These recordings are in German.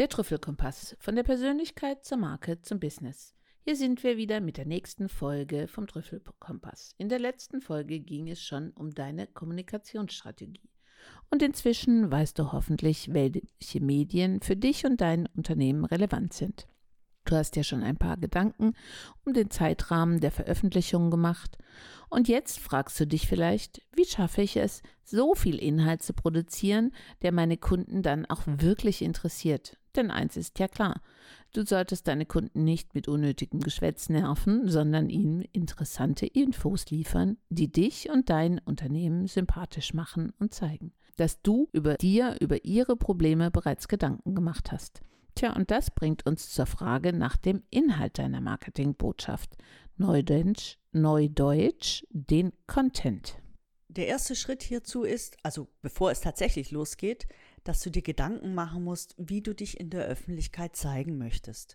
Der Trüffelkompass von der Persönlichkeit zur Marke zum Business. Hier sind wir wieder mit der nächsten Folge vom Trüffelkompass. In der letzten Folge ging es schon um deine Kommunikationsstrategie. Und inzwischen weißt du hoffentlich, welche Medien für dich und dein Unternehmen relevant sind. Du hast ja schon ein paar Gedanken um den Zeitrahmen der Veröffentlichung gemacht. Und jetzt fragst du dich vielleicht, wie schaffe ich es, so viel Inhalt zu produzieren, der meine Kunden dann auch wirklich interessiert? Denn eins ist ja klar, du solltest deine Kunden nicht mit unnötigem Geschwätz nerven, sondern ihnen interessante Infos liefern, die dich und dein Unternehmen sympathisch machen und zeigen, dass du über dir, über ihre Probleme bereits Gedanken gemacht hast. Tja, und das bringt uns zur Frage nach dem Inhalt deiner Marketingbotschaft. Neudeutsch, Neudeutsch, den Content. Der erste Schritt hierzu ist, also bevor es tatsächlich losgeht, dass du dir Gedanken machen musst, wie du dich in der Öffentlichkeit zeigen möchtest.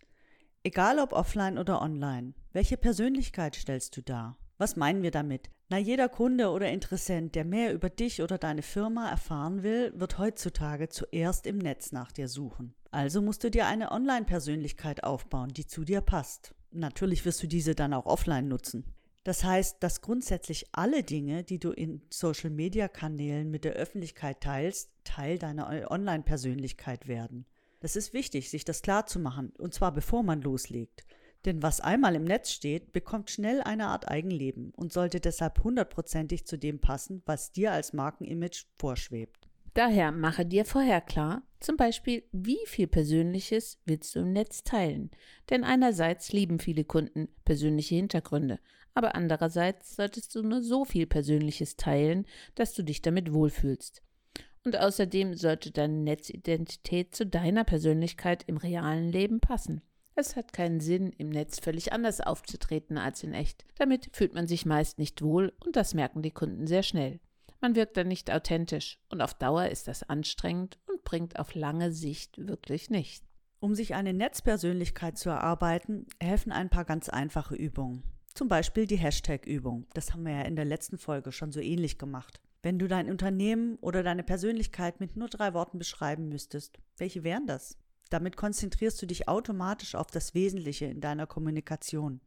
Egal ob offline oder online, welche Persönlichkeit stellst du dar? Was meinen wir damit? Na, jeder Kunde oder Interessent, der mehr über dich oder deine Firma erfahren will, wird heutzutage zuerst im Netz nach dir suchen. Also musst du dir eine Online-Persönlichkeit aufbauen, die zu dir passt. Natürlich wirst du diese dann auch offline nutzen. Das heißt, dass grundsätzlich alle Dinge, die du in Social-Media-Kanälen mit der Öffentlichkeit teilst, Teil deiner Online-Persönlichkeit werden. Das ist wichtig, sich das klar zu machen, und zwar bevor man loslegt. Denn was einmal im Netz steht, bekommt schnell eine Art Eigenleben und sollte deshalb hundertprozentig zu dem passen, was dir als Markenimage vorschwebt. Daher mache dir vorher klar, zum Beispiel, wie viel Persönliches willst du im Netz teilen? Denn einerseits lieben viele Kunden persönliche Hintergründe, aber andererseits solltest du nur so viel Persönliches teilen, dass du dich damit wohlfühlst. Und außerdem sollte deine Netzidentität zu deiner Persönlichkeit im realen Leben passen. Es hat keinen Sinn, im Netz völlig anders aufzutreten als in echt. Damit fühlt man sich meist nicht wohl und das merken die Kunden sehr schnell. Man wirkt dann nicht authentisch und auf Dauer ist das anstrengend und bringt auf lange Sicht wirklich nichts. Um sich eine Netzpersönlichkeit zu erarbeiten, helfen ein paar ganz einfache Übungen. Zum Beispiel die Hashtag-Übung. Das haben wir ja in der letzten Folge schon so ähnlich gemacht. Wenn du dein Unternehmen oder deine Persönlichkeit mit nur drei Worten beschreiben müsstest, welche wären das? Damit konzentrierst du dich automatisch auf das Wesentliche in deiner Kommunikation.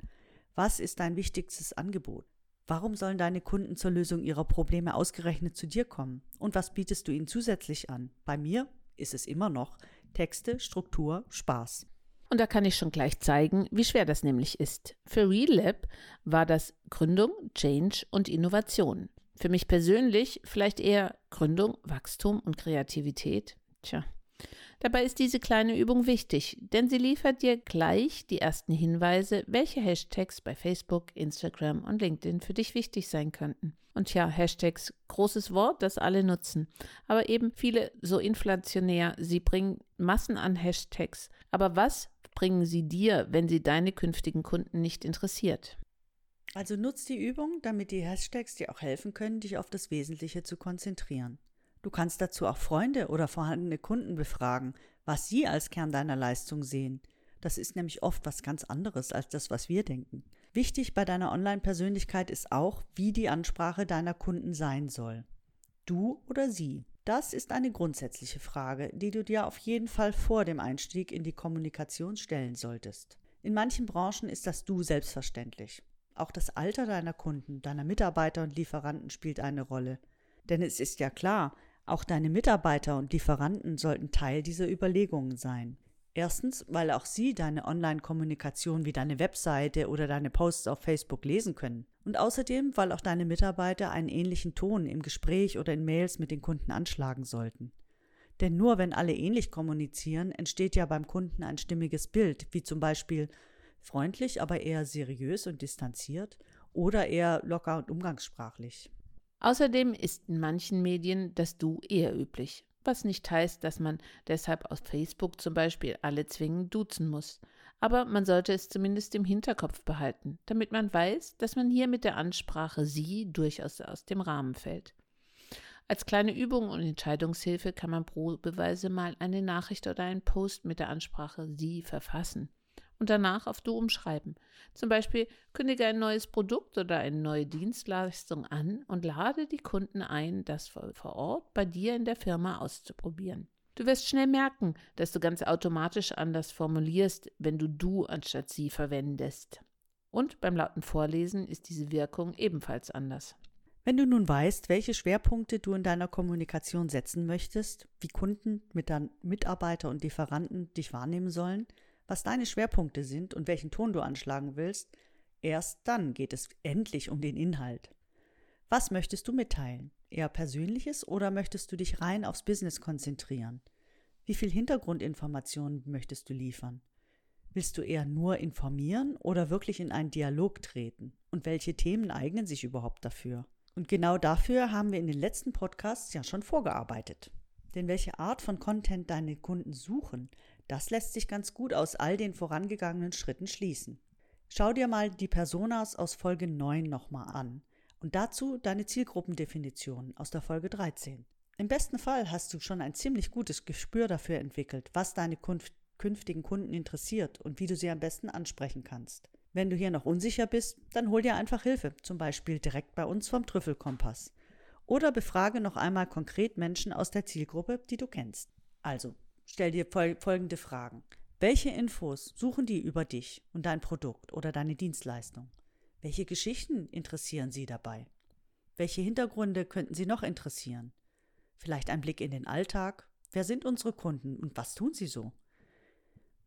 Was ist dein wichtigstes Angebot? Warum sollen deine Kunden zur Lösung ihrer Probleme ausgerechnet zu dir kommen? Und was bietest du ihnen zusätzlich an? Bei mir ist es immer noch Texte, Struktur, Spaß. Und da kann ich schon gleich zeigen, wie schwer das nämlich ist. Für RealLab war das Gründung, Change und Innovation. Für mich persönlich vielleicht eher Gründung, Wachstum und Kreativität. Tja, Dabei ist diese kleine Übung wichtig, denn sie liefert dir gleich die ersten Hinweise, welche Hashtags bei Facebook, Instagram und LinkedIn für dich wichtig sein könnten. Und ja, Hashtags, großes Wort, das alle nutzen, aber eben viele so inflationär, sie bringen Massen an Hashtags. Aber was bringen sie dir, wenn sie deine künftigen Kunden nicht interessiert? Also nutz die Übung, damit die Hashtags dir auch helfen können, dich auf das Wesentliche zu konzentrieren. Du kannst dazu auch Freunde oder vorhandene Kunden befragen, was sie als Kern deiner Leistung sehen. Das ist nämlich oft was ganz anderes als das, was wir denken. Wichtig bei deiner Online-Persönlichkeit ist auch, wie die Ansprache deiner Kunden sein soll. Du oder sie? Das ist eine grundsätzliche Frage, die du dir auf jeden Fall vor dem Einstieg in die Kommunikation stellen solltest. In manchen Branchen ist das Du selbstverständlich. Auch das Alter deiner Kunden, deiner Mitarbeiter und Lieferanten spielt eine Rolle. Denn es ist ja klar, auch deine Mitarbeiter und Lieferanten sollten Teil dieser Überlegungen sein. Erstens, weil auch sie deine Online-Kommunikation wie deine Webseite oder deine Posts auf Facebook lesen können. Und außerdem, weil auch deine Mitarbeiter einen ähnlichen Ton im Gespräch oder in Mails mit den Kunden anschlagen sollten. Denn nur wenn alle ähnlich kommunizieren, entsteht ja beim Kunden ein stimmiges Bild, wie zum Beispiel freundlich, aber eher seriös und distanziert oder eher locker und umgangssprachlich. Außerdem ist in manchen Medien das Du eher üblich, was nicht heißt, dass man deshalb auf Facebook zum Beispiel alle zwingend duzen muss. Aber man sollte es zumindest im Hinterkopf behalten, damit man weiß, dass man hier mit der Ansprache Sie durchaus aus dem Rahmen fällt. Als kleine Übung und Entscheidungshilfe kann man probeweise mal eine Nachricht oder einen Post mit der Ansprache Sie verfassen. Und danach auf Du umschreiben. Zum Beispiel kündige ein neues Produkt oder eine neue Dienstleistung an und lade die Kunden ein, das vor Ort bei dir in der Firma auszuprobieren. Du wirst schnell merken, dass du ganz automatisch anders formulierst, wenn du du anstatt sie verwendest. Und beim lauten Vorlesen ist diese Wirkung ebenfalls anders. Wenn du nun weißt, welche Schwerpunkte du in deiner Kommunikation setzen möchtest, wie Kunden, Mitarbeiter und Lieferanten dich wahrnehmen sollen, was deine Schwerpunkte sind und welchen Ton du anschlagen willst, erst dann geht es endlich um den Inhalt. Was möchtest du mitteilen? Eher Persönliches oder möchtest du dich rein aufs Business konzentrieren? Wie viel Hintergrundinformationen möchtest du liefern? Willst du eher nur informieren oder wirklich in einen Dialog treten? Und welche Themen eignen sich überhaupt dafür? Und genau dafür haben wir in den letzten Podcasts ja schon vorgearbeitet. Denn welche Art von Content deine Kunden suchen, das lässt sich ganz gut aus all den vorangegangenen Schritten schließen. Schau dir mal die Personas aus Folge 9 nochmal an und dazu deine Zielgruppendefinition aus der Folge 13. Im besten Fall hast du schon ein ziemlich gutes Gespür dafür entwickelt, was deine künftigen Kunden interessiert und wie du sie am besten ansprechen kannst. Wenn du hier noch unsicher bist, dann hol dir einfach Hilfe, zum Beispiel direkt bei uns vom Trüffelkompass. Oder befrage noch einmal konkret Menschen aus der Zielgruppe, die du kennst. Also, stell dir folgende Fragen. Welche Infos suchen die über dich und dein Produkt oder deine Dienstleistung? Welche Geschichten interessieren sie dabei? Welche Hintergründe könnten sie noch interessieren? Vielleicht ein Blick in den Alltag? Wer sind unsere Kunden und was tun sie so?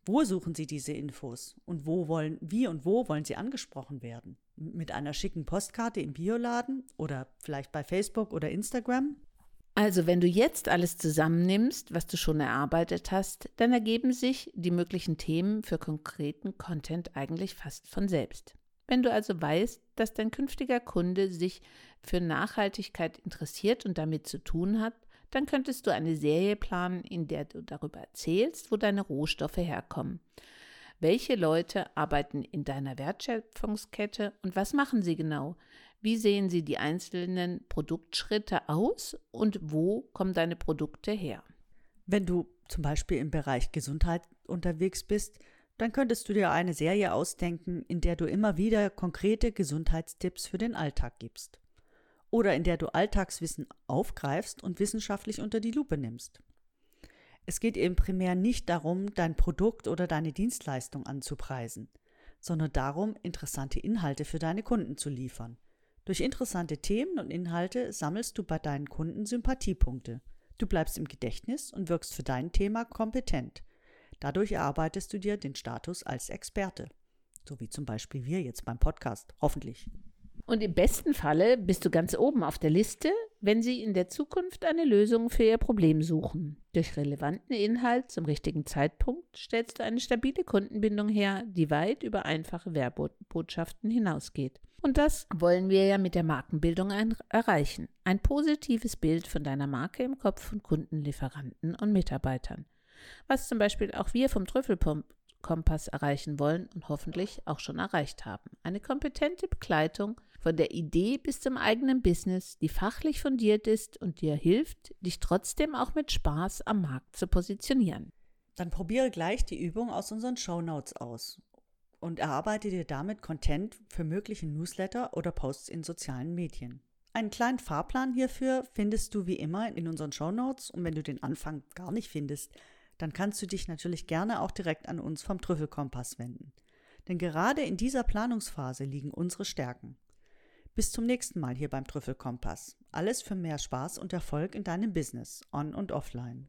Wo suchen Sie diese Infos und wo wollen, wie und wo wollen Sie angesprochen werden? Mit einer schicken Postkarte im Bioladen oder vielleicht bei Facebook oder Instagram? Also, wenn du jetzt alles zusammennimmst, was du schon erarbeitet hast, dann ergeben sich die möglichen Themen für konkreten Content eigentlich fast von selbst. Wenn du also weißt, dass dein künftiger Kunde sich für Nachhaltigkeit interessiert und damit zu tun hat, dann könntest du eine Serie planen, in der du darüber erzählst, wo deine Rohstoffe herkommen. Welche Leute arbeiten in deiner Wertschöpfungskette und was machen sie genau? Wie sehen sie die einzelnen Produktschritte aus und wo kommen deine Produkte her? Wenn du zum Beispiel im Bereich Gesundheit unterwegs bist, dann könntest du dir eine Serie ausdenken, in der du immer wieder konkrete Gesundheitstipps für den Alltag gibst oder in der du Alltagswissen aufgreifst und wissenschaftlich unter die Lupe nimmst. Es geht eben primär nicht darum, dein Produkt oder deine Dienstleistung anzupreisen, sondern darum, interessante Inhalte für deine Kunden zu liefern. Durch interessante Themen und Inhalte sammelst du bei deinen Kunden Sympathiepunkte. Du bleibst im Gedächtnis und wirkst für dein Thema kompetent. Dadurch erarbeitest du dir den Status als Experte. So wie zum Beispiel wir jetzt beim Podcast, hoffentlich. Und im besten Falle bist du ganz oben auf der Liste, wenn Sie in der Zukunft eine Lösung für Ihr Problem suchen. Durch relevanten Inhalt zum richtigen Zeitpunkt stellst du eine stabile Kundenbindung her, die weit über einfache Werbotschaften hinausgeht. Und das wollen wir ja mit der Markenbildung erreichen. Ein positives Bild von deiner Marke im Kopf von Kunden, Lieferanten und Mitarbeitern. Was zum Beispiel auch wir vom Trüffelpump Kompass erreichen wollen und hoffentlich auch schon erreicht haben. Eine kompetente Begleitung von der Idee bis zum eigenen Business, die fachlich fundiert ist und dir hilft, dich trotzdem auch mit Spaß am Markt zu positionieren. Dann probiere gleich die Übung aus unseren Show Notes aus und erarbeite dir damit Content für mögliche Newsletter oder Posts in sozialen Medien. Einen kleinen Fahrplan hierfür findest du wie immer in unseren Show Notes und wenn du den Anfang gar nicht findest, dann kannst du dich natürlich gerne auch direkt an uns vom Trüffelkompass wenden. Denn gerade in dieser Planungsphase liegen unsere Stärken. Bis zum nächsten Mal hier beim Trüffelkompass. Alles für mehr Spaß und Erfolg in deinem Business, on und offline.